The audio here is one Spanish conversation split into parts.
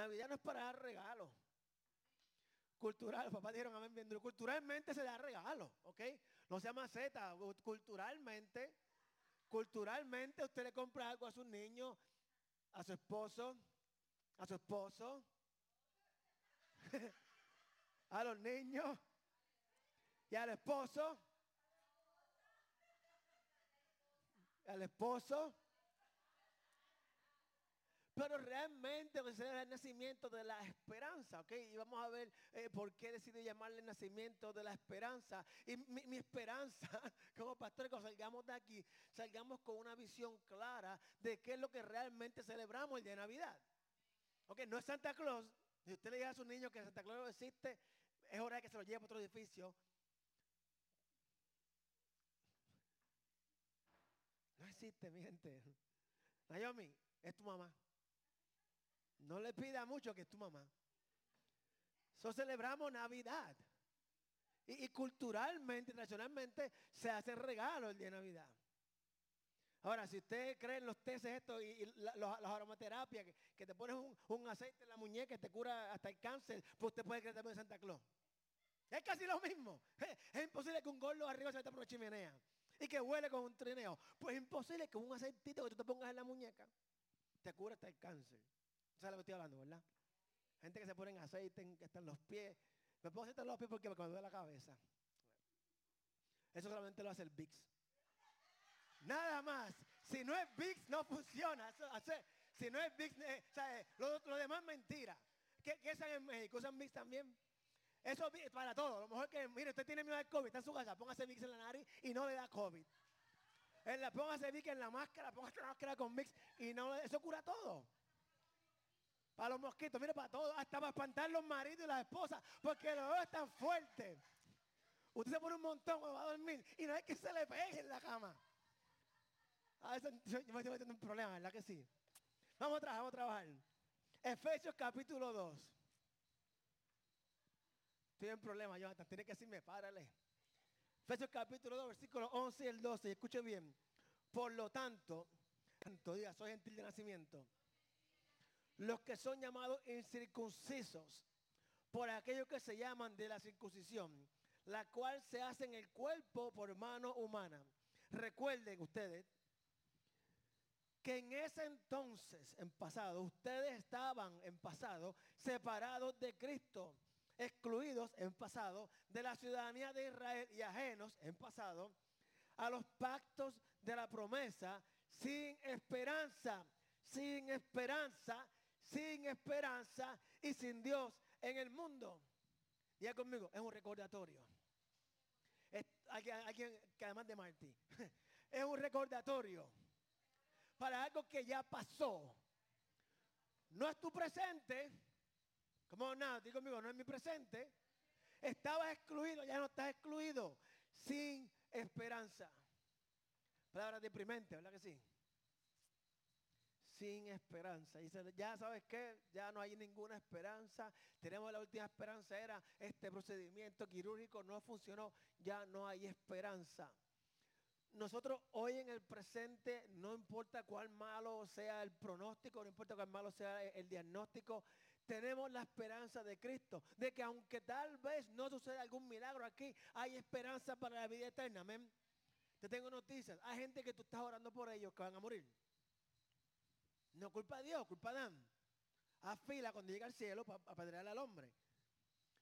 Navidad no es para dar regalos. Cultural, papá dijeron amén bien. Culturalmente se da regalo, ¿ok? No se llama Z, culturalmente, culturalmente usted le compra algo a sus niños, a su esposo, a su esposo, a los niños y al esposo, al esposo. Pero realmente es el nacimiento de la esperanza, ¿ok? Y vamos a ver eh, por qué decidí llamarle nacimiento de la esperanza. Y mi, esperanza, como pastor, cuando salgamos de aquí, salgamos con una visión clara de qué es lo que realmente celebramos el día de Navidad. Ok, no es Santa Claus. Si usted le dice a su niño que Santa Claus no existe, es hora de que se lo lleve a otro edificio. No existe, mi gente. Naomi, es tu mamá. No le pida mucho que es tu mamá. So celebramos Navidad. Y, culturalmente, tradicionalmente, se hace regalo el día de Navidad. Ahora, si usted cree en los tesis estos y, las aromaterapias, que, te pones un, aceite en la muñeca y te cura hasta el cáncer, pues usted puede creer también en Santa Claus. Es casi lo mismo. Es, imposible que un gordo arriba se meta por una chimenea y que huele con un trineo. Pues es imposible que un aceitito que tú te pongas en la muñeca te cura hasta el cáncer. ¿Sabes lo que estoy hablando, verdad? Gente que se pone en aceite, que están los pies. Me pongo aceite en los pies porque me duele la cabeza. Eso solamente lo hace el VIX. Nada más. Si no es VIX, no funciona. si no es VIX, eh, lo, demás mentira. ¿Qué, ¿Qué usan en México? ¿Usan VIX también? Eso es para todo. A lo mejor que, mire, usted tiene miedo al COVID, está en su casa, póngase VIX en la nariz y no le da COVID. En la, póngase VIX en la máscara, póngase la máscara con VIX y no eso cura todo. Para los mosquitos, mire, para todo, hasta para espantar los maridos y las esposas, porque los dos están fuertes. Usted se pone un montón cuando va a dormir y no hay que se le pegue en la cama. A veces yo, me estoy metiendo un problema, ¿verdad que sí? Vamos a trabajar, vamos a trabajar. Efesios capítulo 2. Estoy en problema, Jonathan, tiene que decirme, párale. Efesios capítulo 2, versículos 11 y el 12, y escuche bien. Por lo tanto, tanto diga, soy gentil de nacimiento los que son llamados incircuncisos, por aquellos que se llaman de la circuncisión, la cual se hace en el cuerpo por mano humana. Recuerden ustedes que en ese entonces, en pasado, ustedes estaban en pasado separados de Cristo, excluidos en pasado de la ciudadanía de Israel y ajenos en pasado a los pactos de la promesa, sin esperanza, sin esperanza sin esperanza y sin Dios en el mundo. Ya conmigo, es un recordatorio. Es alguien, que además de Martí, es un recordatorio para algo que ya pasó. No es tu presente, como nada, digo conmigo, no es mi presente. Estaba excluido, ya no estás excluido, sin esperanza. Palabra deprimente, ¿verdad que sí? Sin esperanza. Y ya sabes qué, ya no hay ninguna esperanza. Tenemos la última esperanza, era este procedimiento quirúrgico, no funcionó, ya no hay esperanza. Nosotros hoy en el presente, no importa cuál malo sea el pronóstico, no importa cuál malo sea el diagnóstico, tenemos la esperanza de Cristo, de que aunque tal vez no suceda algún milagro aquí, hay esperanza para la vida eterna. Amén. Te tengo noticias. Hay gente que tú estás orando por ellos que van a morir. No culpa de Dios, culpa de Adán. A fila cuando llega al cielo para apedrear al hombre.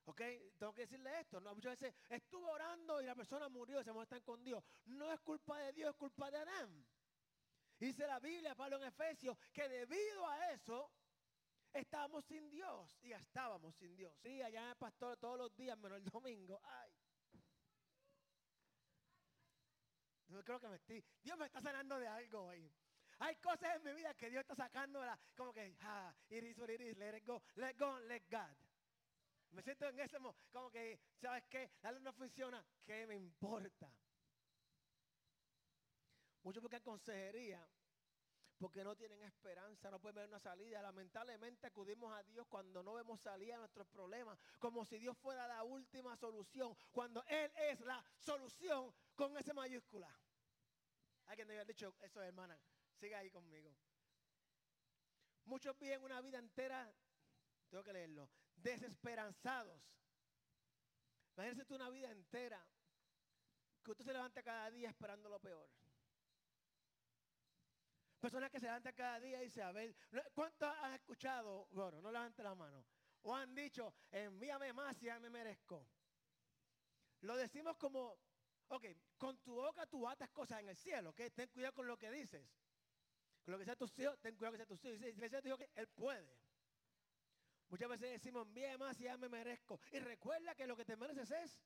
¿Ok? Tengo que decirle esto. ¿no? Muchas veces estuvo orando y la persona murió se muestran con Dios. No es culpa de Dios, es culpa de Adán. Dice la Biblia, Pablo en Efesios, que debido a eso estábamos sin Dios. Y estábamos sin Dios. Sí, allá el pastor todos los días, menos el domingo. Ay. No creo que me estoy. Dios me está sanando de algo hoy. Hay cosas en mi vida que Dios está sacando, como que, ah, it is what it is, let it go, let go, let God. Me siento en ese momento, como que, ¿sabes qué? La luz no funciona, ¿qué me importa? Muchos buscan consejería porque no tienen esperanza, no pueden ver una salida. Lamentablemente acudimos a Dios cuando no vemos salida a nuestros problemas, como si Dios fuera la última solución, cuando Él es la solución con esa mayúscula. Alguien debe haber dicho eso, hermana. Siga ahí conmigo. Muchos viven una vida entera tengo que leerlo, desesperanzados. Imagínense tú una vida entera que usted se levanta cada día esperando lo peor. Personas que se levantan cada día y dicen, a ver, ¿cuántos han escuchado? Bueno, no levante la mano. O han dicho, envíame más y ya me merezco. Lo decimos como, ok, con tu boca tú atas cosas en el cielo, ¿ok? Ten cuidado con lo que dices. Lo que sea tus hijos, ten cuidado que sea tus hijos. Si le dijo que él puede. Muchas veces decimos, envíame más y ya me merezco. Y recuerda que lo que te mereces es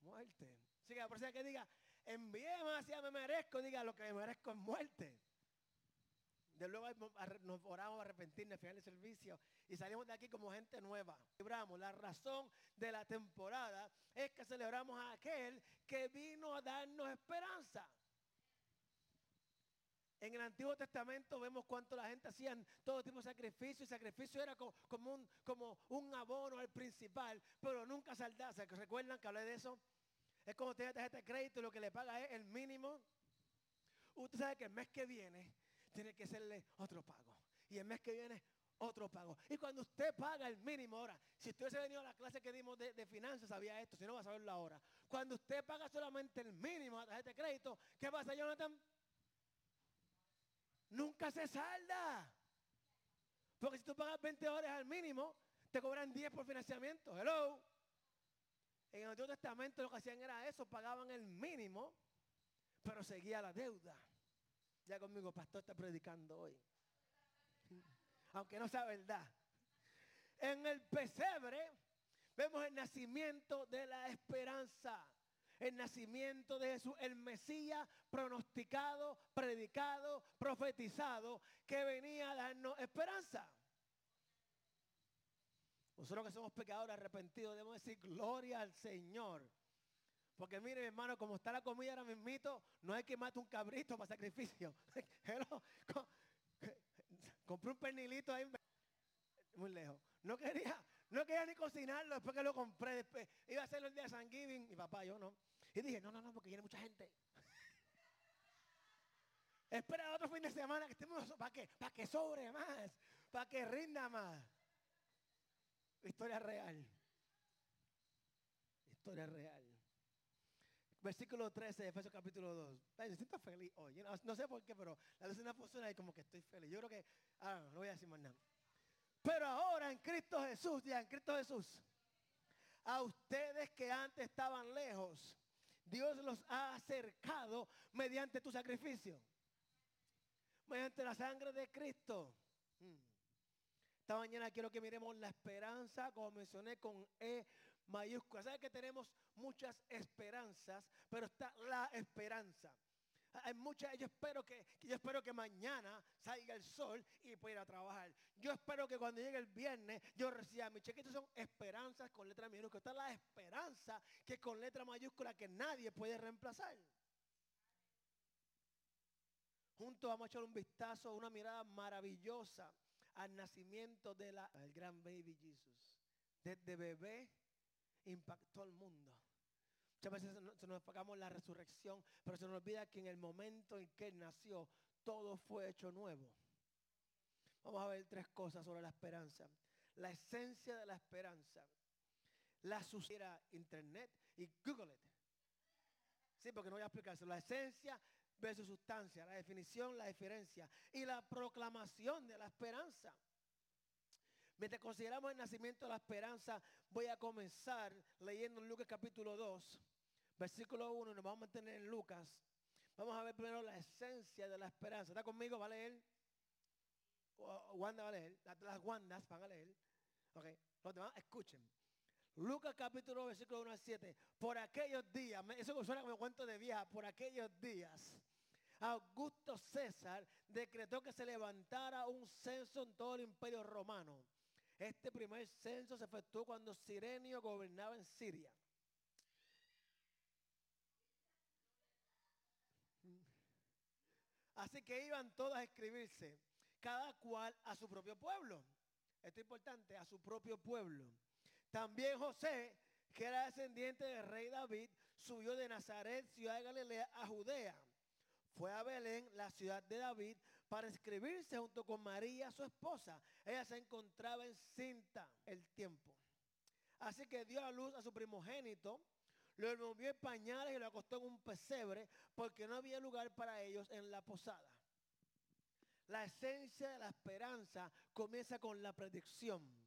muerte. Así que la persona que diga, envíe más, ya me merezco, diga lo que me merezco es muerte. De luego nos oramos a arrepentirnos al final del servicio y salimos de aquí como gente nueva. Celebramos. La razón de la temporada es que celebramos a aquel que vino a darnos esperanza. En el Antiguo Testamento vemos cuánto la gente hacían todo tipo de sacrificio y sacrificio era como, un, abono al principal, pero nunca saldaba. ¿Se recuerdan que hablé de eso? Es como tener tarjeta de crédito y lo que le paga es el mínimo. Usted sabe que el mes que viene tiene que serle otro pago. Y el mes que viene otro pago. Y cuando usted paga el mínimo ahora, si usted se venido a la clase que dimos de, finanzas, sabía esto, si no va a saberlo ahora. Cuando usted paga solamente el mínimo a la tarjeta de crédito, ¿qué pasa, Jonathan? Nunca se salda. Porque si tú pagas 20 horas al mínimo, te cobran 10 por financiamiento. Hello. En el Antiguo Testamento lo que hacían era eso, pagaban el mínimo, pero seguía la deuda. Ya conmigo, pastor está predicando hoy. Aunque no sea verdad. En el pesebre vemos el nacimiento de la esperanza. El nacimiento de Jesús, el Mesías pronosticado, predicado, profetizado, que venía a darnos esperanza. Nosotros que somos pecadores arrepentidos debemos decir gloria al Señor. Porque mire, hermano, como está la comida ahora mismito, no hay que matar un cabrito para sacrificio. Compré un pernilito ahí muy lejos. No quería, no quería ni cocinarlo después que lo compré. Después, iba a hacerlo el día de San Giving. Y papá, yo no. Y dije, no, no, no, porque viene mucha gente. Espera otro fin de semana que estemos para que, para que sobre más, para que rinda más. Historia real. Historia real. Versículo 13 de Efesios capítulo 2. me siento feliz hoy. No, sé por qué, pero la luz una funciona y como que estoy feliz. Yo creo que, ah, no voy a decir más nada. Pero ahora en Cristo Jesús, ya en Cristo Jesús, a ustedes que antes estaban lejos, Dios los ha acercado mediante tu sacrificio. Mediante la sangre de Cristo. Mm. Esta mañana quiero que miremos la esperanza, como mencioné, con E mayúscula. ¿Sabe que tenemos muchas esperanzas? Pero está la esperanza. Hay muchas, yo espero que, yo espero que mañana salga el sol y pueda ir a trabajar. Yo espero que cuando llegue el viernes yo reciba mi cheque. son esperanzas con letra minúscula. Está la esperanza que con letra mayúscula que nadie puede reemplazar. Juntos vamos a echar un vistazo, una mirada maravillosa al nacimiento del gran baby Jesus. Desde bebé impactó al mundo. Muchas veces se nos enfocamos la resurrección, pero se nos olvida que en el momento en que nació, todo fue hecho nuevo. Vamos a ver tres cosas sobre la esperanza. La esencia de la esperanza. La suciera internet y Google it. Sí, porque no voy a explicarse. La esencia versus sustancia, la definición, la diferencia y la proclamación de la esperanza. Mientras consideramos el nacimiento de la esperanza, voy a comenzar leyendo en Lucas capítulo 2, versículo 1, nos vamos a mantener en Lucas. Vamos a ver primero la esencia de la esperanza. ¿Está conmigo? ¿Va a leer? Wanda va a leer. Las Wandas van a leer. Ok. Los demás, escuchen. Lucas capítulo 2, versículo 1 al 7. Por aquellos días, eso suena como cuento de vieja, por aquellos días Augusto César decretó que se levantara un censo en todo el imperio romano. Este primer censo se efectuó cuando Sirenio gobernaba en Siria. Así que iban todos a escribirse, cada cual a su propio pueblo. Esto es importante, a su propio pueblo. También José, que era descendiente del rey David, subió de Nazaret, ciudad de Galilea, a Judea fue a Belén, la ciudad de David, para inscribirse junto con María, su esposa. Ella se encontraba encinta el tiempo. Así que dio a luz a su primogénito, lo envolvió en pañales y lo acostó en un pesebre porque no había lugar para ellos en la posada. La esencia de la esperanza comienza con la predicción.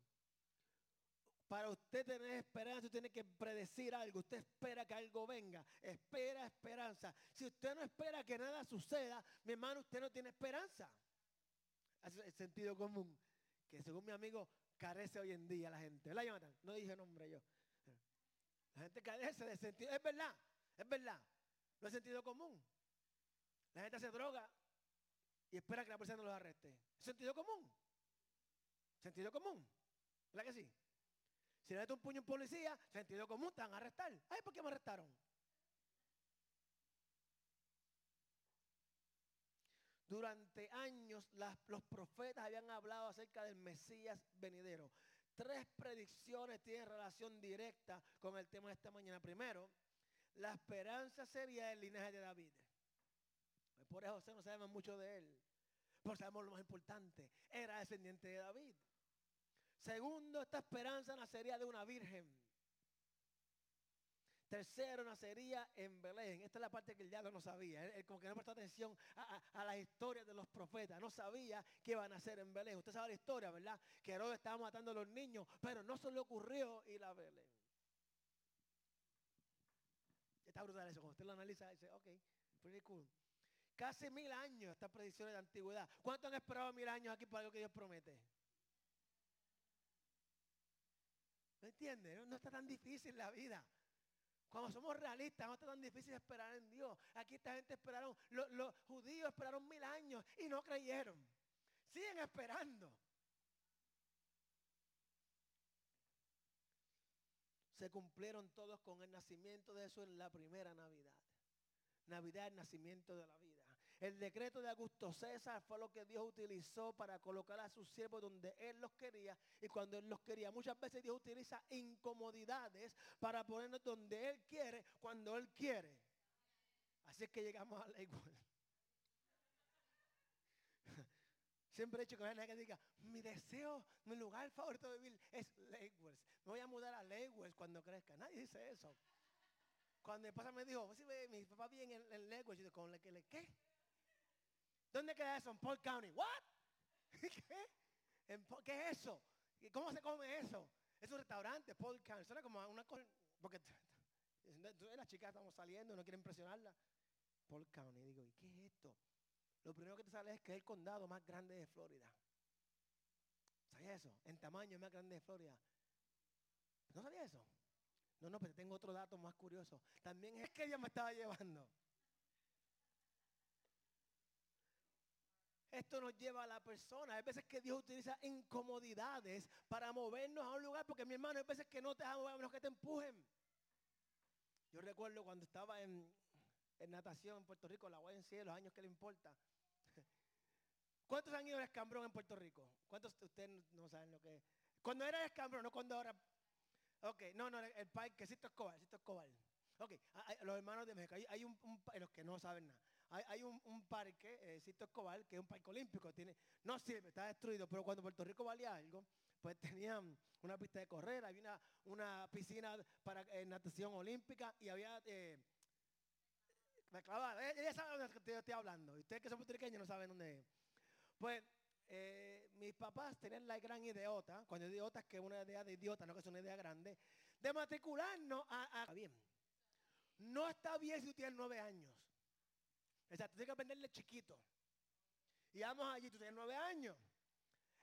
Para usted tener esperanza, usted tiene que predecir algo. Usted espera que algo venga. Espera esperanza. Si usted no espera que nada suceda, mi hermano, usted no tiene esperanza. Es el sentido común. Que según mi amigo, carece hoy en día la gente. ¿Verdad, Jonathan? No dije nombre yo. La gente carece de sentido. Es verdad, es verdad. No es sentido común. La gente se droga y espera que la policía no los arreste. ¿Es sentido común? ¿Sentido común? ¿Verdad que sí? Si le metes un puño a un policía, sentido común, te a arrestar. Ay, ¿por qué me arrestaron? Durante años los profetas habían hablado acerca del Mesías venidero. Tres predicciones tienen relación directa con el tema de esta mañana. Primero, la esperanza sería el linaje de David. Por eso no sabemos mucho de él. Pero sabemos lo más importante. Era descendiente de David. Segundo, esta esperanza nacería de una virgen. Tercero, nacería en Belén. Esta es la parte que el diablo no sabía. Él, como que no prestó atención a, las historias de los profetas. No sabía que iban a nacer en Belén. Usted sabe la historia, ¿verdad? Que Herodes estaba matando a los niños, pero no se le ocurrió ir a Belén. Está brutal eso. Cuando usted lo analiza, dice, ok, pretty cool. Casi mil años estas predicciones de antigüedad. ¿Cuánto han esperado mil años aquí para lo que Dios promete? ¿Me entiende? No está tan difícil la vida. Cuando somos realistas, no está tan difícil esperar en Dios. Aquí esta gente esperaron, los, judíos esperaron mil años y no creyeron. Siguen esperando. Se cumplieron todos con el nacimiento de eso en la primera Navidad. Navidad, el nacimiento de la vida. El decreto de Augusto César fue lo que Dios utilizó para colocar a sus siervos donde Él los quería y cuando Él los quería. Muchas veces Dios utiliza incomodidades para ponernos donde Él quiere, cuando Él quiere. Así es que llegamos a Lakewood. Siempre he dicho que hay que diga, mi deseo, mi lugar favorito de vivir es Lakewood. Me voy a mudar a Lakewood cuando crezca. Nadie dice eso. Cuando mi papá me dijo, mi papá viene en, en Lakewood, yo digo, ¿con le, le, qué? ¿Dónde queda eso? En Paul County. ¿Qué? ¿Qué es eso? ¿Cómo se come eso? Es un restaurante, Paul County. Suena como una cosa. Porque las chicas estamos saliendo, no quieren impresionarla. Paul County. Digo, ¿y qué es esto? Lo primero que te sale es que es el condado más grande de Florida. ¿Sabías eso? En tamaño es más grande de Florida. ¿No sabía eso? No, no, pero tengo otro dato más curioso. También es que ella me estaba llevando. Esto nos lleva a la persona. Hay veces que Dios utiliza incomodidades para movernos a un lugar, porque mi hermano, hay veces que no te dejan mover, menos que te empujen. Yo recuerdo cuando estaba en, natación en Puerto Rico, la YNC, los años que le importa. ¿Cuántos han ido al escambrón en Puerto Rico? ¿Cuántos de ustedes no saben lo que es? Cuando era escambrón, no cuando ahora. Ok, no, no, el parque, Sisto Escobar, Sisto Escobar. Ok, los hermanos de México, hay, un, un, los que no saben nada hay, un, parque, eh, Cito Escobar, que es un parque olímpico, tiene, no sirve, está destruido, pero cuando Puerto Rico valía algo, pues tenían una pista de correr, había una, piscina para eh, natación olímpica y había... Eh, me clavaba, ella sabe de dónde estoy hablando, y ustedes que son puertorriqueños no saben dónde es. Pues mis papás tenían la gran idiota, cuando digo idiota es que es una idea de idiota, no que es una idea grande, de matricularnos a, a bien. No está bien si tú tienes nueve años. O sea, tú tienes que aprenderle chiquito. Y vamos allí, tú tienes nueve años.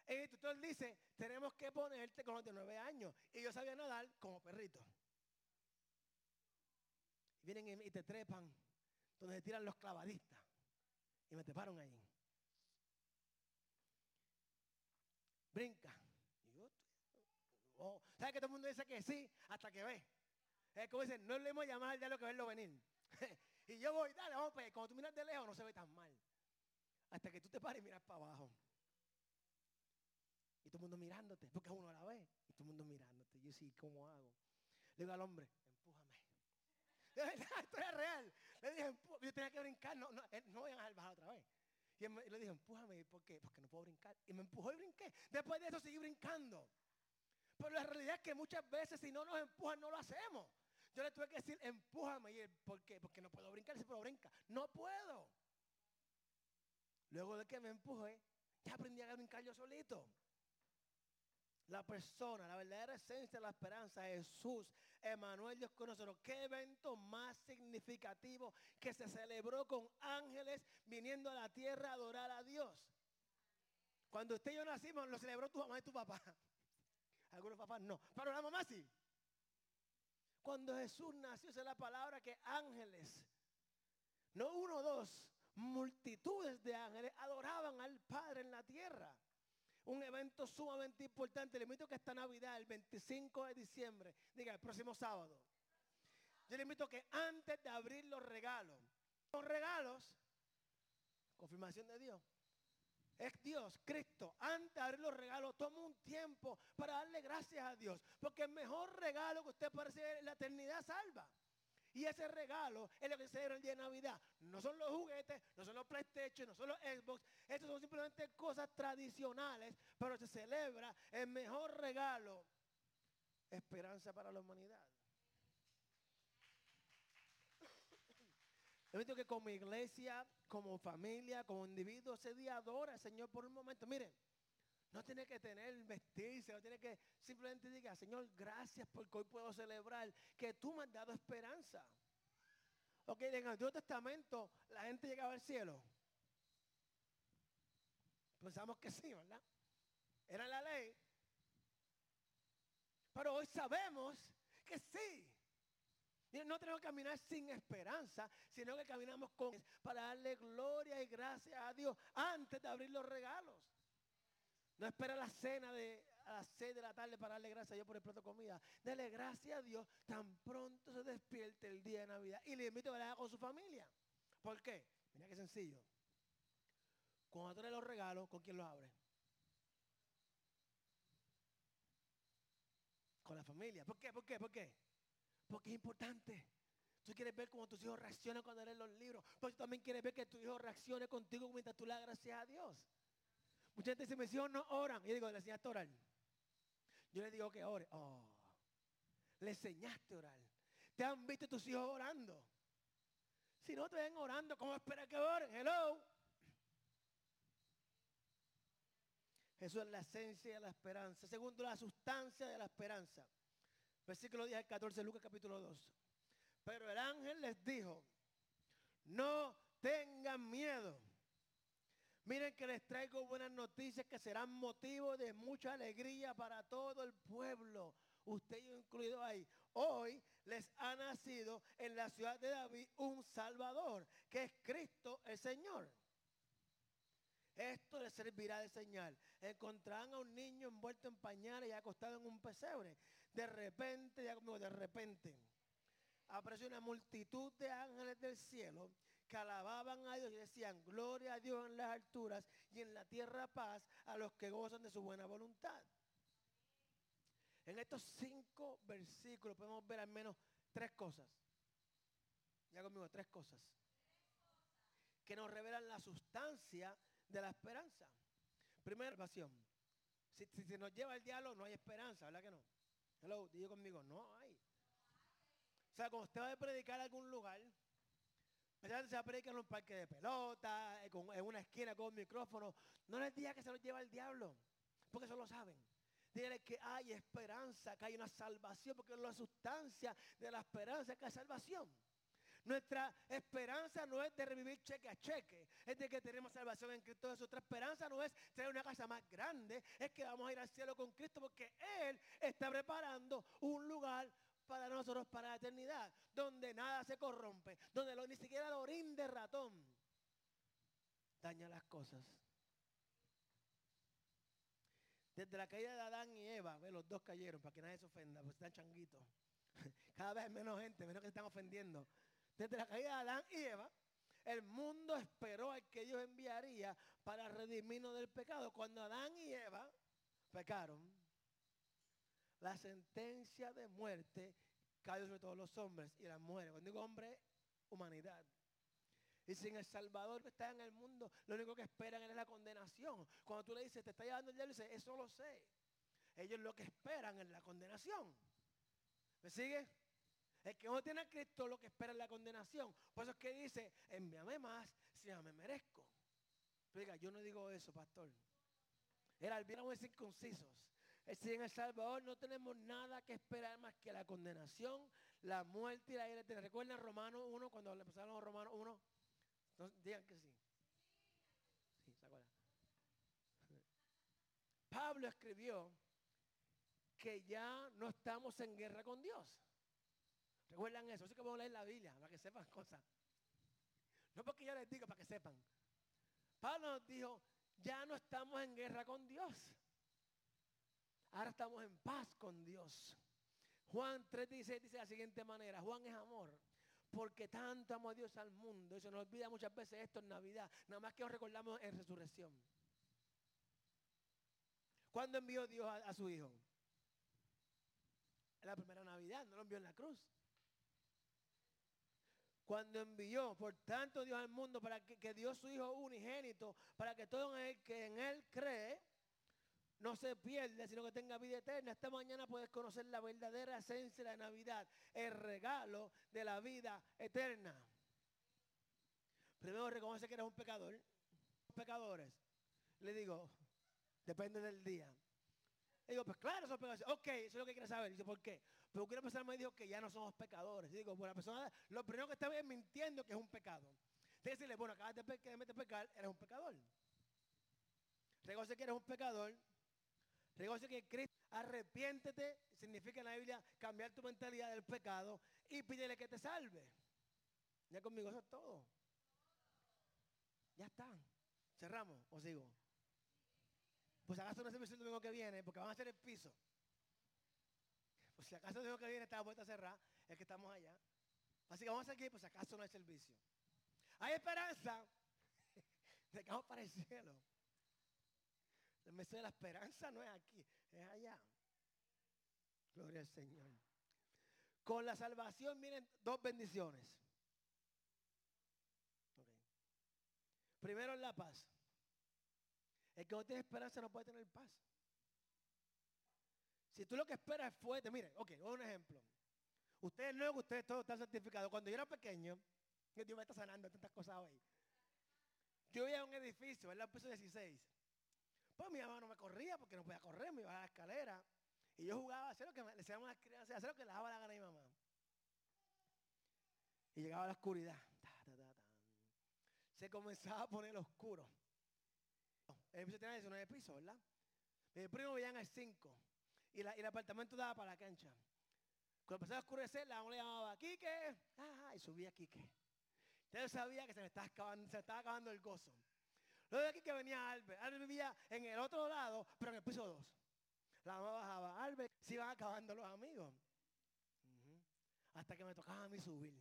El instructor dice, tenemos que ponerte con los de nueve años. Y yo sabía nadar como perrito. vienen y te trepan, donde se tiran los clavadistas. Y me treparon allí. Brinca. Y yo, oh. ¿Sabes que todo el mundo dice que sí hasta que ve? Es como dicen, no le hemos llamado al diablo que verlo venir. Y yo voy, dale, vamos, pues, cuando tú miras de lejos no se ve tan mal. Hasta que tú te pares y miras para abajo. Y todo el mundo mirándote, porque uno a la vez. Y todo el mundo mirándote. Yo sí, ¿cómo hago? Le digo al hombre, empújame. De verdad, esto es real. Le dije, yo tenía que brincar, no, no, eh, no voy a bajar otra vez. Y él me- le dijo, empújame. ¿Por qué? Porque no puedo brincar. Y me empujó y brinqué. Después de eso seguí brincando. Pero la realidad es que muchas veces si no nos empujan no lo hacemos. Yo le tuve que decir, empújame. Y él, ¿por qué? Porque no puedo brincar. Y pero brinca. No puedo. Luego de que me empujé, ya aprendí a brincar yo solito. La persona, la verdadera esencia de la esperanza, Jesús, Emanuel, Dios con nosotros. ¿Qué evento más significativo que se celebró con ángeles viniendo a la tierra a adorar a Dios? Cuando usted y yo nacimos, lo celebró tu mamá y tu papá. Algunos papás no, pero la mamá sí. Cuando Jesús nació, esa es la palabra que ángeles, no uno dos, multitudes de ángeles adoraban al Padre en la tierra. Un evento sumamente importante. Le invito a que esta Navidad, el 25 de diciembre, diga el próximo sábado. Yo le invito a que antes de abrir los regalos, los regalos, confirmación de Dios, es Dios, Cristo. Antes de abrir los regalos, toma un tiempo para darle gracias a Dios. Porque el mejor regalo que usted puede es la eternidad salva. Y ese regalo es lo que se celebra el día de Navidad. No son los juguetes, no son los PlayStation, no son los Xbox. Estos son simplemente cosas tradicionales, pero se celebra el mejor regalo. Esperanza para la humanidad. Que como iglesia, como familia, como individuo, ese día adora Señor por un momento. Miren, no tiene que tener vestirse, no tiene que simplemente diga, Señor, gracias porque hoy puedo celebrar que tú me has dado esperanza. Ok, en el Antiguo Testamento la gente llegaba al cielo. Pensamos que sí, ¿verdad? Era la ley. Pero hoy sabemos que sí. No tenemos que caminar sin esperanza, sino que caminamos con para darle gloria y gracias a Dios antes de abrir los regalos. No espera la cena de a las 6 de la tarde para darle gracias a Dios por el plato de comida. Dele gracias a Dios tan pronto se despierte el día de Navidad. Y le invito a que con su familia. ¿Por qué? Mira qué sencillo. Cuando trae los regalos, ¿con quién los abre? Con la familia. ¿Por qué? ¿Por qué? ¿Por qué? Porque es importante. Tú quieres ver cómo tus hijos reaccionan cuando leen los libros. Pero tú también quieres ver que tu hijo reaccione contigo mientras tú le das gracias a Dios. Mucha gente dice, mis hijos no oran. Y yo digo, ¿le enseñaste a orar? Yo le digo que ore. Oh, le enseñaste a orar. ¿Te han visto tus hijos orando? Si no te ven orando, ¿cómo espera que oren? Hello. Eso es la esencia de la esperanza. Segundo, la sustancia de la esperanza. Versículo 10 al 14, Lucas capítulo 2. Pero el ángel les dijo, no tengan miedo. Miren que les traigo buenas noticias que serán motivo de mucha alegría para todo el pueblo. Usted incluido ahí. Hoy les ha nacido en la ciudad de David un Salvador, que es Cristo el Señor. Esto les servirá de señal. Encontrarán a un niño envuelto en pañales y acostado en un pesebre. De repente, ya como de repente, apareció una multitud de ángeles del cielo que alababan a Dios y decían, gloria a Dios en las alturas y en la tierra paz a los que gozan de su buena voluntad. En estos cinco versículos podemos ver al menos tres cosas. Ya conmigo, tres cosas. Que nos revelan la sustancia de la esperanza. Primera pasión. Si, si se nos lleva el diablo, no hay esperanza, ¿verdad que no? Hello, digo conmigo, no hay. O sea, cuando usted va a predicar a algún lugar, se va en un parque de pelota, eh, en una esquina con un micrófono, no les diga que se los lleva el diablo, porque eso lo saben. Díganle que hay esperanza, que hay una salvación, porque la sustancia de la esperanza es que hay salvación. Nuestra esperanza no es de revivir cheque a cheque, es de que tenemos salvación en Cristo Jesús. Nuestra esperanza no es tener una casa más grande, es que vamos a ir al cielo con Cristo porque Él está preparando un lugar para nosotros para la eternidad, donde nada se corrompe, donde ni siquiera el orín de ratón daña las cosas. Desde la caída de Adán y Eva, los dos cayeron para que nadie se ofenda, pues están changuitos. Cada vez hay menos gente, menos que se están ofendiendo. Desde la caída de Adán y Eva, el mundo esperó al que Dios enviaría para redimirnos del pecado. Cuando Adán y Eva pecaron, la sentencia de muerte cayó sobre todos los hombres y las mujeres. Cuando digo hombre, humanidad. Y sin el Salvador que está en el mundo, lo único que esperan es la condenación. Cuando tú le dices, te está llevando el diablo, dice, eso lo sé. Ellos lo que esperan es la condenación. ¿Me sigue? El que no tiene a Cristo lo que espera es la condenación. Por eso es que dice, envíame más si ya me merezco. Pero yo no digo eso, pastor. El albino es circuncisos. Si en El Salvador no tenemos nada que esperar más que la condenación, la muerte y la ira. ¿Te recuerdan Romanos 1 cuando le empezaron a Romanos 1? digan que sí. Sí, ¿se acuerdan? Pablo escribió que ya no estamos en guerra con Dios. ¿Recuerdan eso? Así que a leer la Biblia para que sepan cosas. No porque yo les diga para que sepan. Pablo nos dijo, ya no estamos en guerra con Dios. Ahora estamos en paz con Dios. Juan 3.16 dice de la siguiente manera, Juan es amor, porque tanto amó a Dios al mundo, y se nos olvida muchas veces esto en Navidad, nada más que nos recordamos en resurrección. ¿Cuándo envió Dios a, su Hijo? En la primera Navidad, no lo envió en la cruz. Cuando envió, por tanto Dios al mundo, para que, que dio su Hijo unigénito, para que todo el que en Él cree, no se pierde, sino que tenga vida eterna. Esta mañana puedes conocer la verdadera esencia de la Navidad, el regalo de la vida eterna. Primero reconoce que eres un pecador. Pecadores. Le digo, depende del día. Le digo, pues claro, son pecadores. Ok, eso es lo que quiere saber. Dice, ¿por qué? Pero una persona me dijo que ya no somos pecadores. digo, bueno, la persona, lo primero que está bien mintiendo que es un pecado. Entonces decirle, bueno, acabas de, de pecar, eres un pecador. Reconoce que eres un pecador Reconoce que Cristo, arrepiéntete, significa en la Biblia cambiar tu mentalidad del pecado y pídele que te salve. Ya conmigo eso es todo. Ya está. Cerramos o sigo. Pues acaso no se me el domingo que viene, porque van a hacer el piso. Pues si acaso domingo que viene está la puerta cerrada, es que estamos allá. Así que vamos a seguir, pues acaso no hay servicio. Hay esperanza de que para el cielo. El mes de la esperanza no es aquí, es allá. Gloria al Señor. Con la salvación vienen dos bendiciones. Primero es la paz. El que no tiene esperanza no puede tener paz. Si tú lo que esperas es fuerte, mire, ok, un ejemplo. Ustedes luego, ustedes todos están certificados. Cuando yo era pequeño, Dios me está sanando tantas cosas hoy. Yo iba a un edificio, en el piso 16. Pues mi mamá no me corría porque no podía correr, me iba a la escalera. Y yo jugaba a hacer lo que le a las crianzas, hacer lo que le daba la gana a mi mamá. Y llegaba la oscuridad. Se comenzaba a poner oscuro. El edificio tenía 19 pisos, ¿verdad? Mi primo vivía en el 5. Y, y, el apartamento daba para la cancha. Cuando empezaba a oscurecer, la mamá le llamaba Quique. y subía Quique. Entonces sabía que se me estaba acabando, se estaba acabando el gozo. Luego de aquí que venía Albert. Albert vivía en el otro lado, pero en el piso 2. La mamá bajaba. Albert, se iban acabando los amigos. Hasta que me tocaba a mí subir.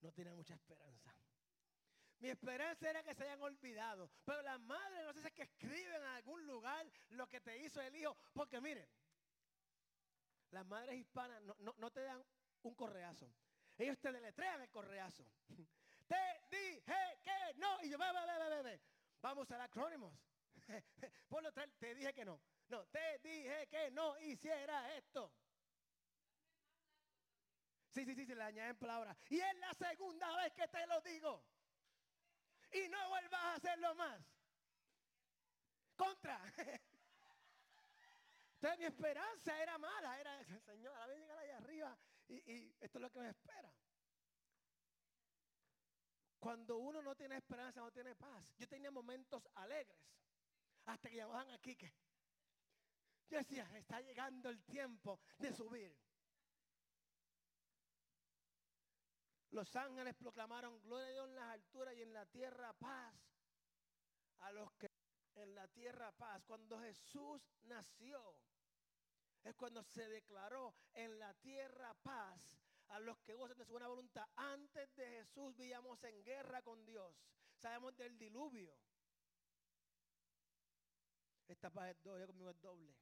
No tenía mucha esperanza. Mi esperanza era que se hayan olvidado. Pero las madres no sé si es que escriben en algún lugar lo que te hizo el hijo. Porque miren, las madres hispanas no, no te dan un correazo. Ellos te deletrean el correazo. Te dije que no. Y yo, ve, ve, ve. Vamos al acrónimos. Ponlo, te dije que no. No, te dije que no hiciera esto. Sí, sí, sí, se le añaden palabras. Y es la segunda vez que te lo digo. Y no vuelvas a hacerlo más. Contra. Entonces mi esperanza era mala. Era, Señor, a ver llegar allá arriba y, y esto es lo que me espera. Cuando uno no tiene esperanza, no tiene paz. Yo tenía momentos alegres. Hasta que llamaban a Quique. Yo decía, está llegando el tiempo de subir. Los ángeles proclamaron gloria a Dios en las alturas y en la tierra paz. A los que en la tierra paz. Cuando Jesús nació, es cuando se declaró en la tierra paz a los que gozan de su buena voluntad. Antes de Jesús vivíamos en guerra con Dios. Sabemos del diluvio. Esta paz es doble, conmigo es doble.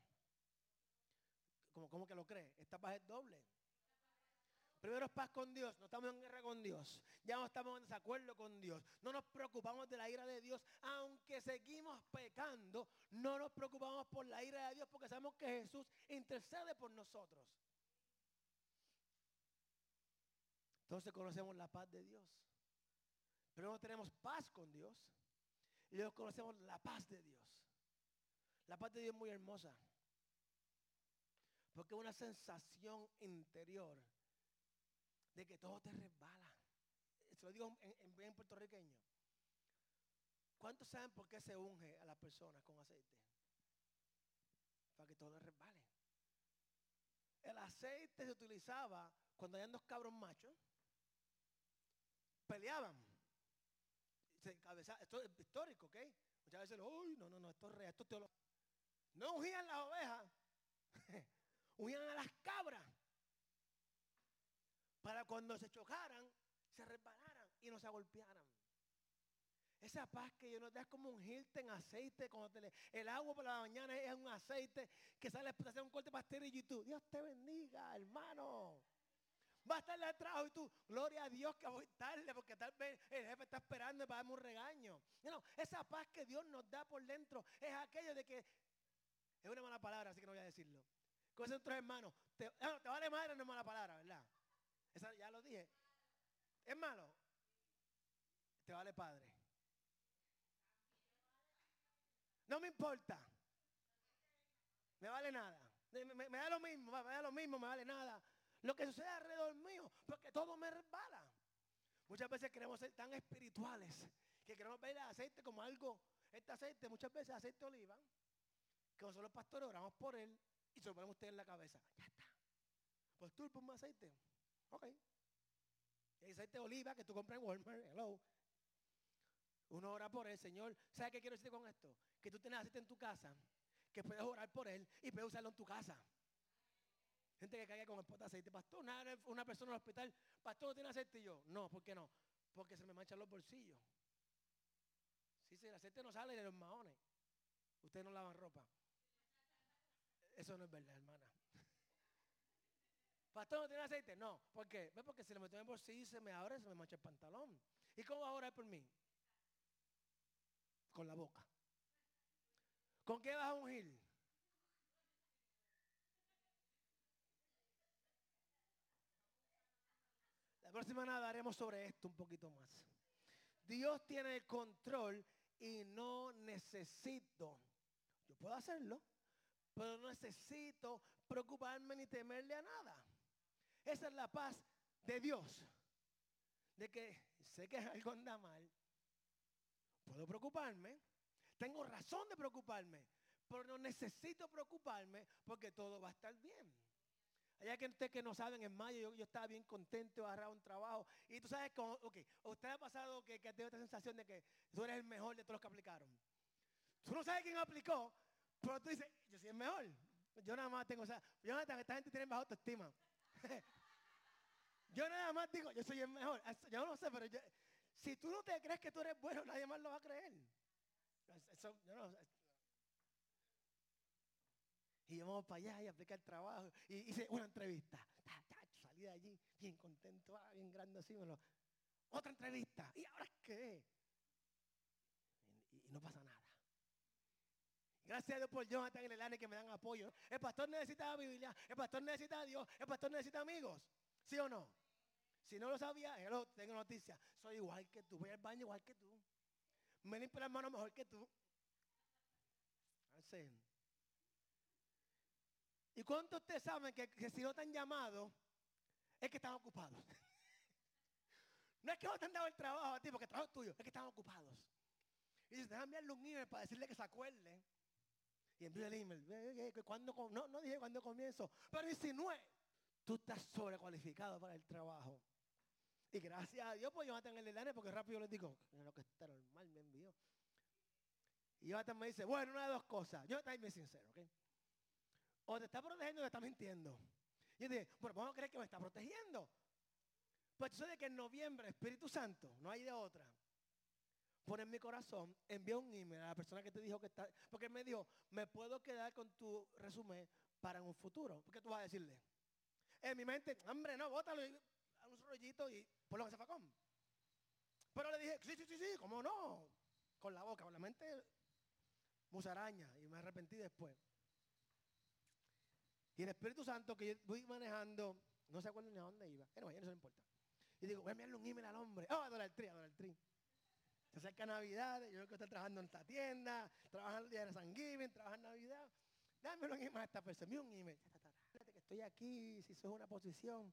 ¿Cómo, ¿Cómo que lo cree? Esta paz es doble. Primero es paz con Dios, no estamos en guerra con Dios, ya no estamos en desacuerdo con Dios, no nos preocupamos de la ira de Dios, aunque seguimos pecando, no nos preocupamos por la ira de Dios porque sabemos que Jesús intercede por nosotros. Entonces conocemos la paz de Dios. Primero tenemos paz con Dios y luego conocemos la paz de Dios. La paz de Dios es muy hermosa. Porque es una sensación interior de que todo te resbala. Se lo digo en, bien puertorriqueño. ¿Cuántos saben por qué se unge a las personas con aceite? Para que todo les resbale. El aceite se utilizaba cuando hayan dos cabros machos. Peleaban. esto es histórico, ¿ok? Muchas veces, uy, no, no, no, esto es real, esto es teología. No ungían las ovejas, ungían a las cabras para cuando se chocaran, se resbalaran y no se golpearan. Esa paz que Dios nos da es como un gilte en aceite. Cuando el agua por la mañana es un aceite que sale a hacer un corte pastel y tú, Dios te bendiga, hermano. Va a estar atrás y tú, gloria a Dios que voy tarde porque tal vez el jefe está esperando para darme un regaño. No, esa paz que Dios nos da por dentro es aquello de que, es una mala palabra, así que no voy a decirlo. Con esos tres hermanos, te, ah, te vale madre, no es mala palabra, ¿verdad? Ya lo dije. ¿Es malo? Te vale padre. No me importa. Me vale nada. Me, da lo mismo, me da lo mismo, me vale nada. Lo que sucede alrededor mío, porque todo me resbala. Muchas veces queremos ser tan espirituales que queremos ver el aceite como algo, este aceite, muchas veces aceite de oliva, que nosotros los pastores oramos por él y se lo ponemos usted en la cabeza. Ya está. Pues tú ponme aceite. Ok. El aceite de oliva que tú compras en Walmart, hello. Uno ora por él, Señor. ¿Sabes qué quiero decirte con esto? Que tú tienes aceite en tu casa, que puedes orar por él y puedes usarlo en tu casa. Gente que caiga con el pote de aceite. Pastor, una, una persona en el hospital, pastor, ¿tiene aceite? Y yo, no, ¿por qué no? Porque se me manchan los bolsillos. Sí, sí, el aceite no sale de los maones. Ustedes no lavan ropa. Eso no es verdad, hermana. Pastor, ¿no tiene aceite? No. ¿Por qué? Porque si le meto en el bolsillo se me abre, se me mancha el pantalón. ¿Y cómo va a orar por mí? Con la boca. ¿Con qué vas a ungir? La próxima nada haremos sobre esto un poquito más. Dios tiene el control y no necesito, yo puedo hacerlo, pero no necesito preocuparme ni temerle a nada. Esa es la paz de Dios. De que sé que algo anda mal. Puedo preocuparme. Tengo razón de preocuparme. Pero no necesito preocuparme porque todo va a estar bien. Hay gente que no saben, en mayo yo, estaba bien contento, agarrado un trabajo. Y tú sabes, como, ok, usted ha pasado que, que tenido esta sensación de que tú eres el mejor de todos los que aplicaron. Tú no sabes quién aplicó, pero tú dices, yo soy el mejor. Yo nada más tengo, o sea, yo nada más, esta gente tiene baja autoestima. Yo nada más digo, yo soy el mejor. Yo no sé, pero si tú no te crees que tú eres bueno, nadie más lo va a creer. Eso, yo no, y vamos para allá y aplicar el trabajo. Y hice una entrevista. salí de allí bien contento, ah, bien grande así. Otra entrevista. ¿Y ahora qué? Y, y no pasa nada. Gracias a Dios por Jonathan y Lelane que me dan apoyo. El pastor necesita la Biblia, el pastor necesita a Dios, el pastor necesita amigos. ¿Sí o no? Si no lo sabía, yo tengo noticia. Soy igual que tú, voy al baño igual que tú. Me limpio las manos mejor que tú. ¿Y cuántos ustedes saben que, si no están llamados, es que están ocupados? no es que no te han dado el trabajo a ti porque el trabajo es tuyo, es que están ocupados. Y dice, déjame enviarle un email para decirle que se acuerde. Y envío el email. ¿Cuándo, no, no dije cuándo comienzo, pero insinué. Tú estás sobrecualificado para el trabajo. Y gracias a Dios, pues Jonathan el Elane, porque rápido les digo, lo que está normal me envió. Y Jonathan me dice, bueno, una de dos cosas. Yo estoy bien sincero, ¿ok? O te está protegiendo o te está mintiendo. Y yo dije, bueno, vamos a creer que me está protegiendo. Pues tú sabes que en noviembre, Espíritu Santo, no hay de otra pone en mi corazón, envía un email a la persona que te dijo que está, porque él me dijo, me puedo quedar con tu resumen para un futuro. ¿Por qué tú vas a decirle? en mi mente, hombre, no, bótalo rollito y por lo que se facón. Pero le dije, sí, sí, sí, sí, ¿cómo no? Con la boca, con la mente musaraña y me arrepentí después. Y el Espíritu Santo que yo voy manejando, no se acuerdan ni a dónde iba. Pero bueno, no se importa. Y digo, voy a enviarle un email al hombre. Oh, idolatría, idolatría. Se acerca Navidad, yo creo que está trabajando en esta tienda, trabaja el día de San Giving, trabaja en Navidad. Dame un email a esta persona, un email. Que estoy aquí, si es una posición.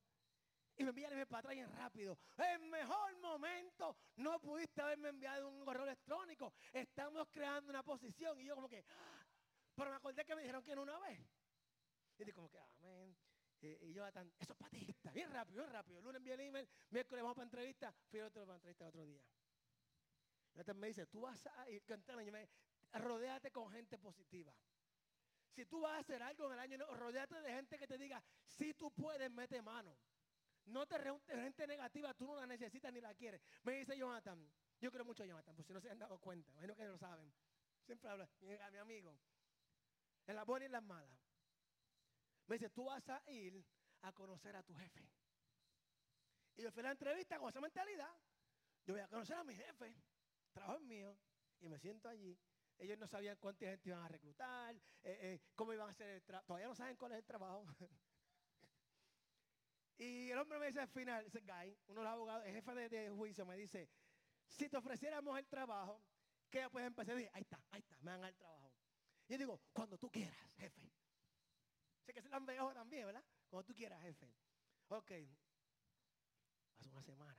Y me envía el email para atrás bien rápido. El mejor momento, no pudiste haberme enviado un correo electrónico. Estamos creando una posición. Y yo como que, ¡ah! pero me acordé que me dijeron que en una vez. Y digo como que, amén. y yo tan, eso es para ti, bien rápido, bien rápido. El lunes envié el email, miércoles vamos para entrevista, fui otro para entrevista otro día. Y me dice, tú vas a ir cantando, y me rodéate con gente positiva. Si tú vas a hacer algo en el año, rodéate de gente que te diga, si tú puedes, mete mano. No te reúnes gente negativa, tú no la necesitas ni la quieres. Me dice Jonathan, yo creo mucho Jonathan, por si no se han dado cuenta, imagino que lo saben. Siempre habla, a mi amigo, en las buenas y en las malas. Me dice, tú vas a ir a conocer a tu jefe. Y yo fui a la entrevista con esa mentalidad. Yo voy a conocer a mi jefe, trabajo es mío, y me siento allí. Ellos no sabían cuánta gente iban a reclutar, eh, eh, cómo iban a hacer el trabajo. Todavía no saben cuál es el trabajo. y el hombre me dice al final, ese guy, uno de los abogados, el jefe de, juicio, me dice, si te ofreciéramos el trabajo, ¿qué puedes empezar? Y ahí está, ahí está, me dan el trabajo. Y digo, cuando tú quieras, jefe. Sé que se la han también, ¿verdad? Como tú quieras, jefe. Ok. Hace una semana.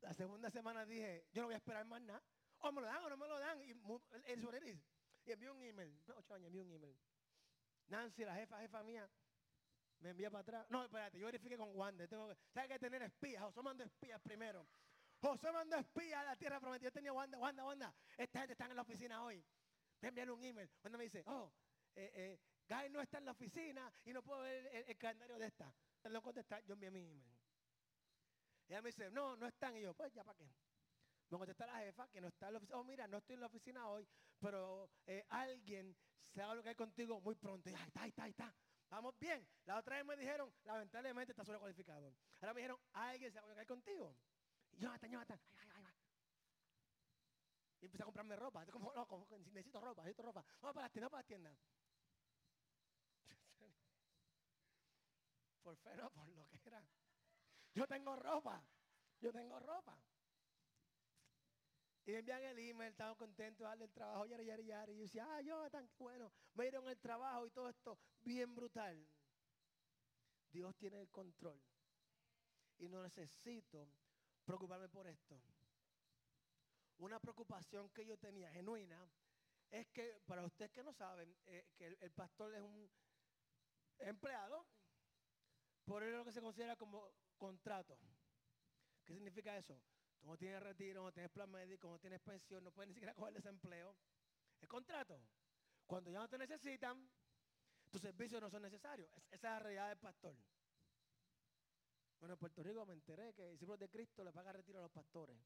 La segunda semana dije, yo no voy a esperar más nada. O me lo dan o no me lo dan. Y el sobre Y envió un email. No, ocho años, envió un email. Nancy, la jefa, jefa mía, me envía para atrás. No, espérate, yo verifique con Wanda. Tengo que, ¿Sabes que tener espías? José mandó espías primero. José mandó espías a la tierra prometida. Yo tenía Wanda, Wanda, Wanda. Esta gente está en la oficina hoy. Me enviaron un email. Wanda me dice, oh, eh, eh, Guy no está en la oficina y no puedo ver el, calendario de esta. No contestar, yo envié mi email. Ella me dice, no, no están. Y yo, pues ya para qué. Me contesta la jefa que no está en la oficina. Oh, mira, no estoy en la oficina hoy, pero eh, alguien se va a hay contigo muy pronto. Y ahí está, ahí está, ahí está. Vamos bien. La otra vez me dijeron, lamentablemente está solo cualificado. Ahora me dijeron, alguien se va a comunicar contigo. Jonathan, Jonathan, ay, ay, ay, Y empecé a comprarme ropa. Como, no, como, necesito ropa, necesito ropa. Vamos para la tienda, para la tienda. por fe, no, por lo que era. Yo tengo ropa. Yo tengo ropa. Y envían el email, estaba contento de darle el trabajo, yari, yari, yari. Y yo decía, ah, Jonathan, qué bueno. Me dieron el trabajo y todo esto bien brutal. Dios tiene el control. Y no necesito preocuparme por esto. Una preocupación que yo tenía genuina es que, para ustedes que no saben, eh, que el, pastor es un empleado, por eso es lo que se considera como contrato. ¿Qué significa eso? Tú no tienes retiro, no tienes plan médico, no tienes pensión, no puedes ni siquiera coger desempleo. Es contrato. Cuando ya no te necesitan, tus servicios no son necesarios. esa es la realidad del pastor. Bueno, en Puerto Rico me enteré que el discípulos de Cristo le paga retiro a los pastores.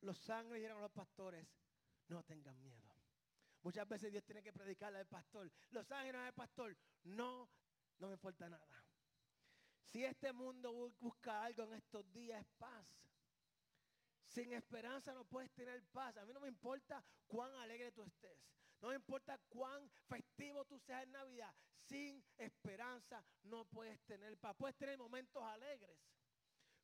Los ángeles dijeron a los pastores, no tengan miedo. Muchas veces Dios tiene que predicarle al pastor. Los ángeles al pastor, no, no me importa nada. Si este mundo busca algo en estos días es paz. Sin esperanza no puedes tener paz. A mí no me importa cuán alegre tú estés. No me importa cuán festivo tú seas en Navidad. Sin esperanza no puedes tener paz. Puedes tener momentos alegres.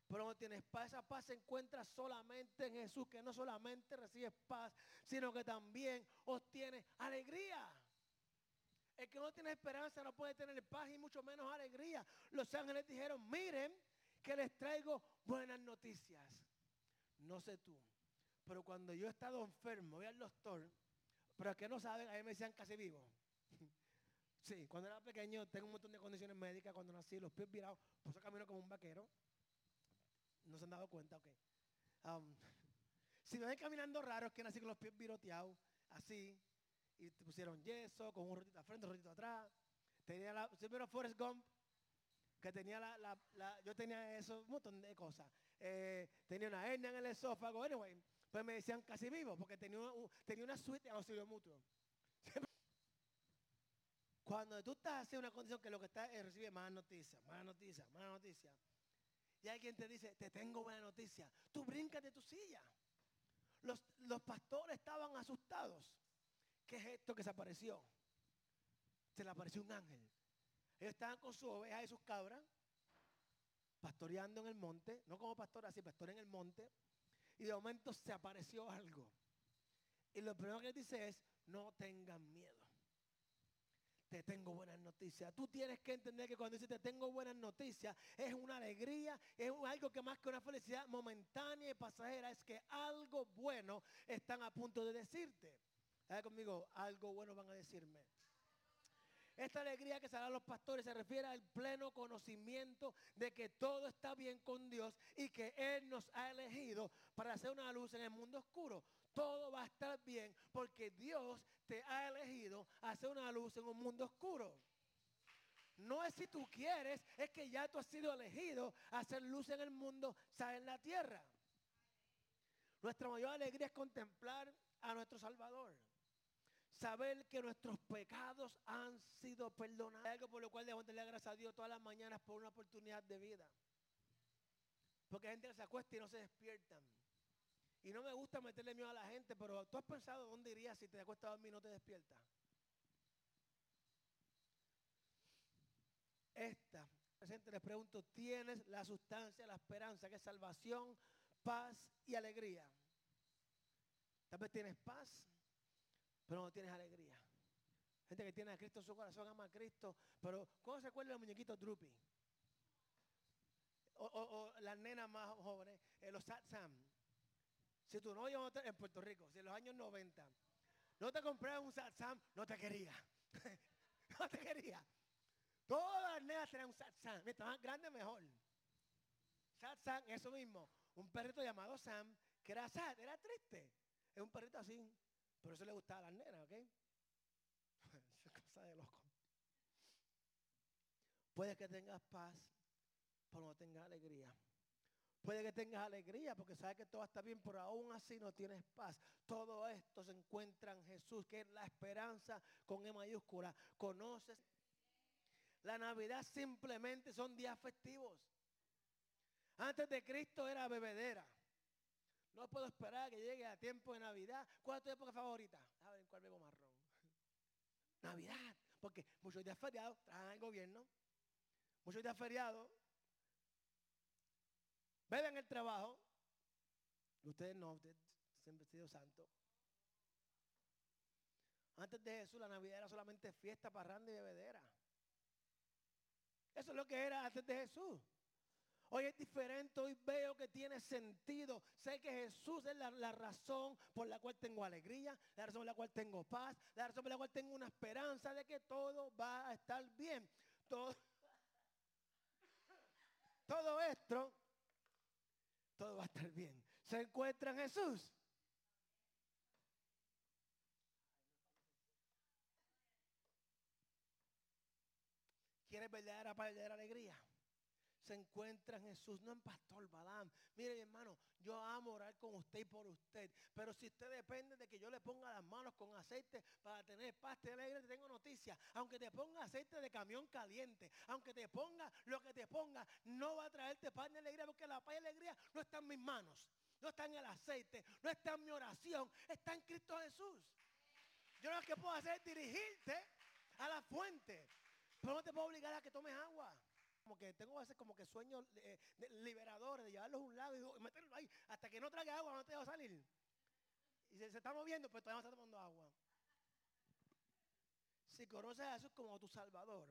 Pero no tienes paz. Esa paz se encuentra solamente en Jesús, que no solamente recibes paz, sino que también obtienes alegría. El que no tiene esperanza no puede tener paz y mucho menos alegría. Los ángeles dijeron, miren que les traigo buenas noticias. No sé tú, pero cuando yo he estado enfermo, voy al doctor, pero es que no saben, a mí me decían casi vivo. sí, cuando era pequeño tengo un montón de condiciones médicas. Cuando nací, los pies virados, por eso camino como un vaquero. No se han dado cuenta, ok. Um, si me ven caminando raro, es que nací con los pies viroteados, así. Y te pusieron yeso, con un rotito al frente, un rotito atrás. Tenía la, siempre Forrest Gump, que tenía la, la, la, yo tenía eso, un montón de cosas. Eh, tenía una hernia en el esófago, anyway. Pues me decían casi vivo, porque tenía una, un- tenía una suite de auxilio mutuo. Cuando tú estás en una condición que lo que estás es recibir más noticias, más noticias, más noticias, y alguien te dice, te tengo buena noticia, tú brincas de tu silla. Los, los pastores estaban asustados. ¿Qué es esto que se apareció? Se le apareció un ángel. Ellos estaban con sus ovejas y sus cabras, pastoreando en el monte, no como pastor así, pastor en el monte, y de momento se apareció algo. Y lo primero que dice es, no tengan miedo. Te tengo buenas noticias. Tú tienes que entender que cuando dice te tengo buenas noticias, es una alegría, es algo que más que una felicidad momentánea y pasajera, es que algo bueno están a punto de decirte. Dale conmigo, algo bueno van a decirme. Esta alegría que se da a los pastores se refiere al pleno conocimiento de que todo está bien con Dios y que Él nos ha elegido para hacer una luz en el mundo oscuro. Todo va a estar bien porque Dios te ha elegido hacer una luz en un mundo oscuro. No es si tú quieres, es que ya tú has sido elegido hacer luz en el mundo, ¿sabes? en la tierra. Nuestra mayor alegría es contemplar a nuestro Salvador saber que nuestros pecados han sido perdonados. Algo por lo cual debemos darle gracias a Dios todas las mañanas por una oportunidad de vida. Porque hay gente que se acuesta y no se despiertan. Y no me gusta meterle miedo a la gente, pero tú has pensado dónde irías si te acuestas a dormir y no te despiertas. Esta, presente les pregunto, ¿tienes la sustancia, la esperanza, que es salvación, paz y alegría? Tal vez tienes paz, pero no tienes alegría. Gente que tiene a Cristo en su corazón, ama a Cristo, pero ¿cómo se acuerda del muñequito Droopy? O, o- o las nenas más jóvenes, eh, los Satsam. Si tu novio en Puerto Rico, si en los años 90, no te compraron un Satsam, no te quería. no te quería. Todas las nenas tenían un Satsam. Mientras más grande, mejor. Satsam, eso mismo. Un perrito llamado Sam, que era sad, era triste. Es un perrito así. Por eso le gustaba a las nenas, ¿ok? Esa cosa de loco. Puede que tengas paz, pero no tengas alegría. Puede que tengas alegría porque sabes que todo está bien, pero aún así no tienes paz. Todo esto se encuentra en Jesús, que es la esperanza con E mayúscula. Conoces. La Navidad simplemente son días festivos. Antes de Cristo era bebedera. No puedo esperar que llegue a tiempo de Navidad. ¿Cuál es tu época favorita? A ver, ¿cuál bebo marrón? Navidad. Porque muchos días feriados trabajan el gobierno. Muchos días feriados beben el trabajo. Ustedes no, ustedes siempre han sido santos. Antes de Jesús la Navidad era solamente fiesta, parranda y bebedera. Eso es lo que era antes de Jesús. Hoy es diferente, hoy veo que tiene sentido. Sé que Jesús es la, razón por la cual tengo alegría, la razón por la cual tengo paz, la razón por la cual tengo una esperanza de que todo va a estar bien. Todo, todo esto, todo va a estar bien. Se encuentra en Jesús. ¿Quieres verdadera paz, verdadera alegría? Se encuentra en Jesús, no en Pastor Balam. Mire, mi hermano, yo amo orar con usted y por usted. Pero si usted depende de que yo le ponga las manos con aceite para tener paz, te alegre, te tengo noticia. Aunque te ponga aceite de camión caliente, aunque te ponga lo que te ponga, no va a traerte paz ni alegría, porque la paz y alegría no está en mis manos, no está en el aceite, no está en mi oración, está en Cristo Jesús. Yo lo que puedo hacer es dirigirte a la fuente, pero no te puedo obligar a que tomes agua como que tengo a veces como que sueños eh, liberadores de llevarlos a un lado y meterlo ahí hasta que no trague agua no te va a salir. Y se, se está moviendo, pero todavía no está tomando agua. Si conoces a Jesús como tu Salvador,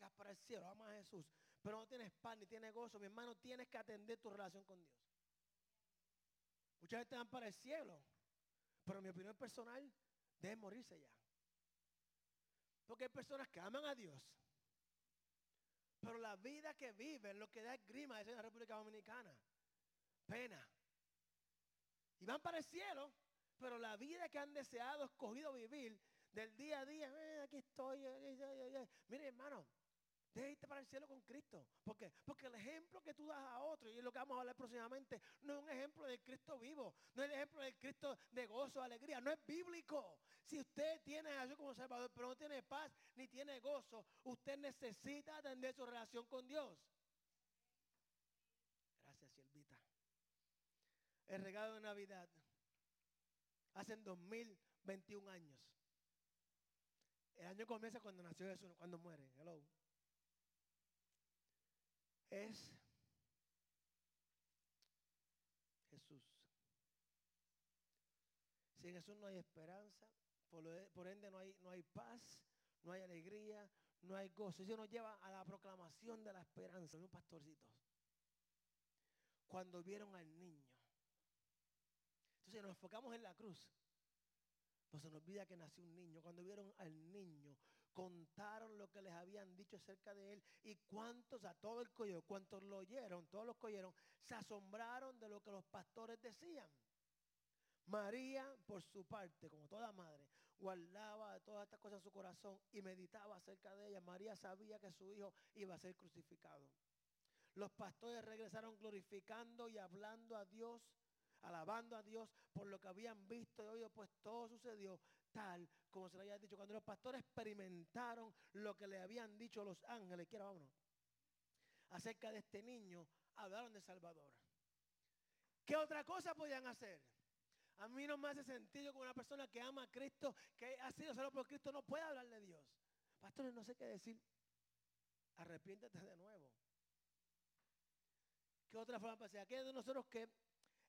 vas para el cielo, amas a Jesús, pero no tienes pan ni tienes gozo, mi hermano, tienes que atender tu relación con Dios. Mucha gente van para el cielo, pero en mi opinión personal, deben morirse ya. Porque hay personas que aman a Dios, pero la vida que viven, lo que da grima, es en la República Dominicana. Pena. Y van para el cielo, pero la vida que han deseado, escogido vivir, del día a día, "Eh, aquí estoy. eh, eh, eh, eh". Mire, hermano, de irte para el cielo con Cristo. ¿Por qué? Porque el ejemplo que tú das a otro, y es lo que vamos a hablar próximamente, no es un ejemplo del Cristo vivo, no es el ejemplo del Cristo de gozo, alegría, no es bíblico. Si usted tiene a Jesús como Salvador, pero no tiene paz ni tiene gozo, usted necesita atender su relación con Dios. Gracias, Silvita. El regalo de Navidad, hace 2021 años. El año comienza cuando nació Jesús, cuando muere. Hello es Jesús. Sin Jesús no hay esperanza, por, ende no hay, no hay paz, no hay alegría, no hay gozo. Eso nos lleva a la proclamación de la esperanza, un pastorcito. Cuando vieron al niño. Entonces nos enfocamos en la cruz. Pues se nos olvida que nació un niño. Cuando vieron al niño, contaron lo que les habían dicho acerca de él y cuántos, a todo el collero, cuántos lo oyeron, todos los oyeron, se asombraron de lo que los pastores decían. María, por su parte, como toda madre, guardaba todas estas cosas en su corazón y meditaba acerca de ella. María sabía que su hijo iba a ser crucificado. Los pastores regresaron glorificando y hablando a Dios, alabando a Dios por lo que habían visto y oído, pues todo sucedió tal como se le había dicho. Cuando los pastores experimentaron lo que le habían dicho los ángeles, quiera vámonos, acerca de este niño, hablaron de Salvador. ¿Qué otra cosa podían hacer? A mí no me hace sentido que una persona que ama a Cristo, que ha sido salvo por Cristo, no pueda hablar de Dios. Pastores, no sé qué decir. Arrepiéntete de nuevo. ¿Qué otra forma para Aquellos de nosotros que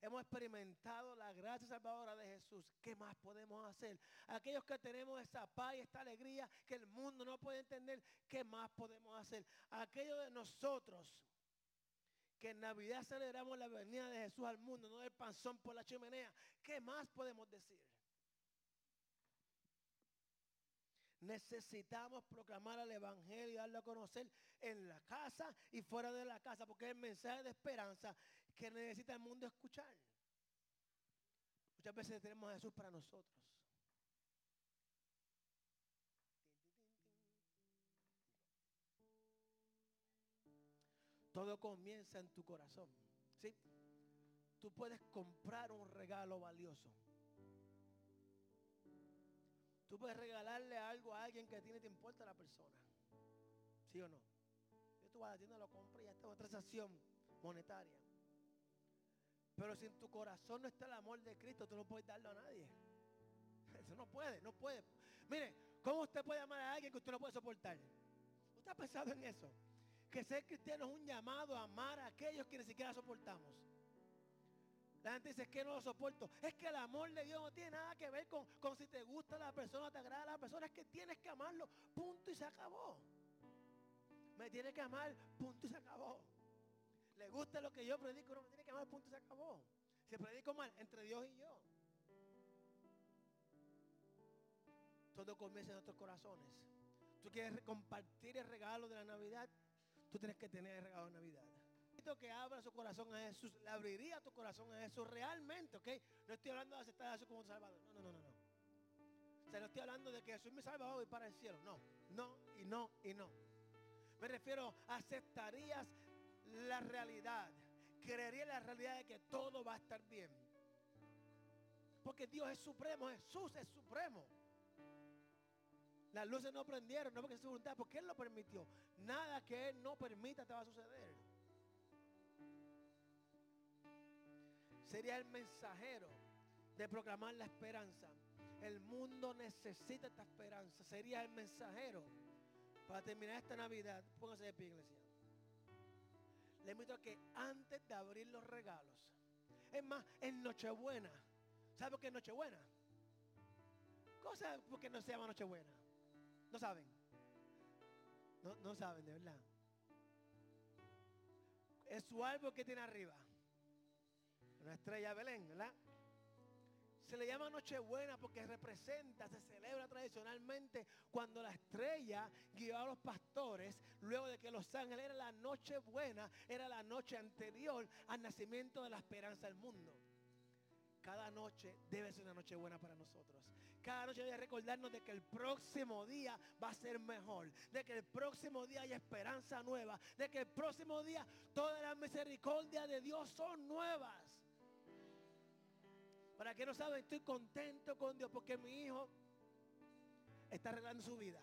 hemos experimentado la gracia salvadora de Jesús, ¿qué más podemos hacer? Aquellos que tenemos esa paz y esta alegría que el mundo no puede entender, ¿qué más podemos hacer? Aquellos de nosotros que en Navidad celebramos la venida de Jesús al mundo, no el panzón por la chimenea, ¿qué más podemos decir? Necesitamos proclamar el Evangelio y darlo a conocer en la casa y fuera de la casa, porque es el mensaje de esperanza que necesita el mundo escuchar. Muchas veces tenemos a Jesús para nosotros. Todo comienza en tu corazón. ¿sí? Tú puedes comprar un regalo valioso. Tú puedes regalarle algo a alguien que tiene te importa a la persona. ¿Sí o no? Yo tú vas a la tienda, lo compras y ya está una transacción monetaria. Pero si en tu corazón no está el amor de Cristo, tú no puedes darlo a nadie. Eso no puede, no puede. Mire, ¿cómo usted puede amar a alguien que usted no puede soportar? ¿Usted ha pensado en eso? Que ser cristiano es un llamado a amar a aquellos que ni siquiera soportamos. La gente dice que no lo soporto. Es que el amor de Dios no tiene nada que ver con, con si te gusta la persona, te agrada la persona. Es que tienes que amarlo. Punto y se acabó. Me tiene que amar. Punto y se acabó. Le gusta lo que yo predico, no tiene que amar. Punto se acabó. Si predico mal, entre Dios y yo. Todo comienza en nuestros corazones. Tú quieres compartir el regalo de la Navidad, tú tienes que tener el regalo de Navidad que abra su corazón a Jesús, le abriría tu corazón a Jesús realmente, ¿ok? No estoy hablando de aceptar a Jesús como Salvador. No, no, no, no. O sea, no estoy hablando de que Jesús me salva hoy para el cielo. No, no y no y no. Me refiero, aceptarías la realidad. Creería la realidad de que todo va a estar bien. Porque Dios es supremo, Jesús es supremo. Las luces no prendieron, no porque es su voluntad, porque Él lo permitió. Nada que Él no permita te va a suceder. sería el mensajero de proclamar la esperanza. El mundo necesita esta esperanza. Sería el mensajero para terminar esta Navidad. Póngase de pie, iglesia. Le invito a que antes de abrir los regalos, es más, en Nochebuena. ¿Sabe por qué es Nochebuena? Cosa porque no se llama Nochebuena. ¿No saben? No, no saben, de verdad. Es su árbol que tiene arriba. Una estrella Belén, ¿verdad? Se le llama Nochebuena porque representa, se celebra tradicionalmente cuando la estrella guió a los pastores, luego de que los ángeles era la Nochebuena, era la noche anterior al nacimiento de la esperanza del mundo. cada noche debe ser una noche buena para nosotros. Cada noche debe recordarnos de que el próximo día va a ser mejor. De que el próximo día hay esperanza nueva. De que el próximo día todas las misericordias de Dios son nuevas. Para que no saben, estoy contento con Dios porque mi hijo está arreglando su vida.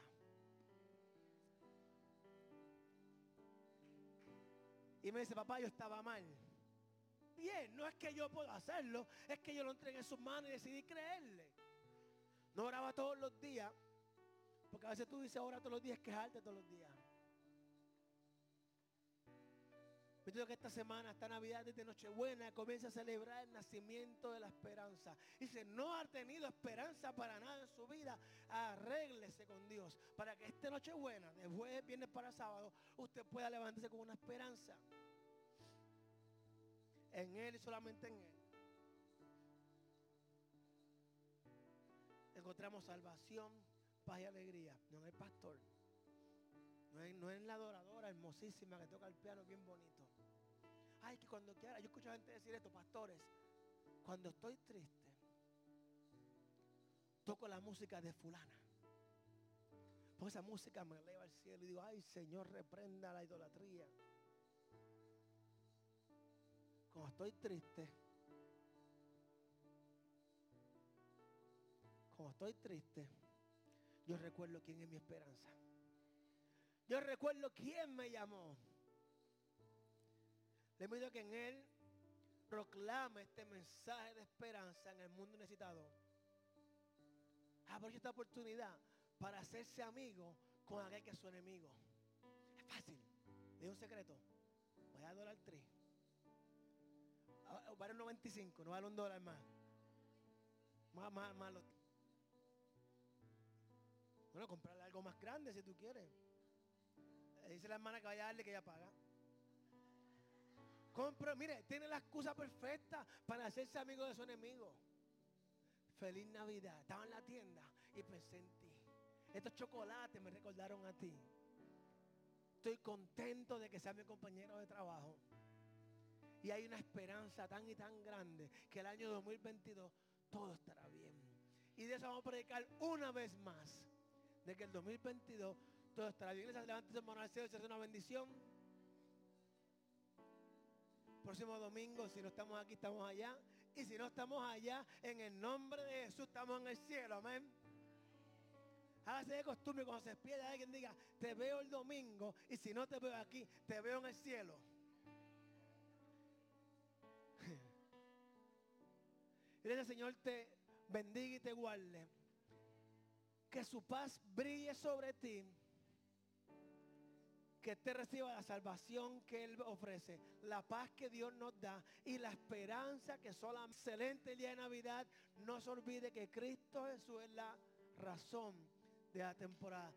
Y me dice, papá, yo estaba mal. Bien, no es que yo pueda hacerlo, es que yo lo entregué en sus manos y decidí creerle. No oraba todos los días, porque a veces tú dices ahora todos los días, quejarte todos los días. Digo que esta semana, esta Navidad, desde Nochebuena, comienza a celebrar el nacimiento de la esperanza. Y si no ha tenido esperanza para nada en su vida, arréglese con Dios. Para que esta Nochebuena, de viernes para sábado, usted pueda levantarse con una esperanza. En Él y solamente en Él. Encontramos salvación, paz y alegría. No el pastor. No es, no en la adoradora hermosísima que toca el piano bien bonito. Ay, que cuando quiera, yo escucho gente decir esto, pastores, cuando estoy triste, toco la música de fulana. Porque esa música me eleva al cielo y digo, ay Señor, reprenda la idolatría. Cuando estoy triste, cuando estoy triste, yo recuerdo quién es mi esperanza. Yo recuerdo quién me llamó. Le pido que en Él proclame este mensaje de esperanza en el mundo necesitado. Aproveche esta oportunidad para hacerse amigo con aquel que es su enemigo. Es fácil. Le un secreto. Voy a dólar 3. Vale un 95, no vale un dólar más. Más, más, más. Bueno, comprarle algo más grande si tú quieres. Dice la hermana que vaya a darle que ella paga. Compra, mire, tiene la excusa perfecta para hacerse amigo de su enemigo. Feliz Navidad. Estaba en la tienda y pensé. Estos chocolates me recordaron a ti. Estoy contento de que sea mi compañero de trabajo. Y hay una esperanza tan y tan grande que el año 2022 todo estará bien. Y de eso vamos a predicar una vez más. De que el 2022 todo estará bien. Les adelante, hermano, es una bendición. Próximo domingo, si no estamos aquí, estamos allá. Y si no estamos allá, en el nombre de Jesús estamos en el cielo. Amén. Hágase de costumbre cuando se despierta alguien diga, te veo el domingo. Y si no te veo aquí, te veo en el cielo. Y el Señor te bendiga y te guarde. Que su paz brille sobre ti que te reciba la salvación que Él ofrece, la paz que Dios nos da y la esperanza que sola excelente día de Navidad no se olvide que Cristo Jesús es la razón de la temporada.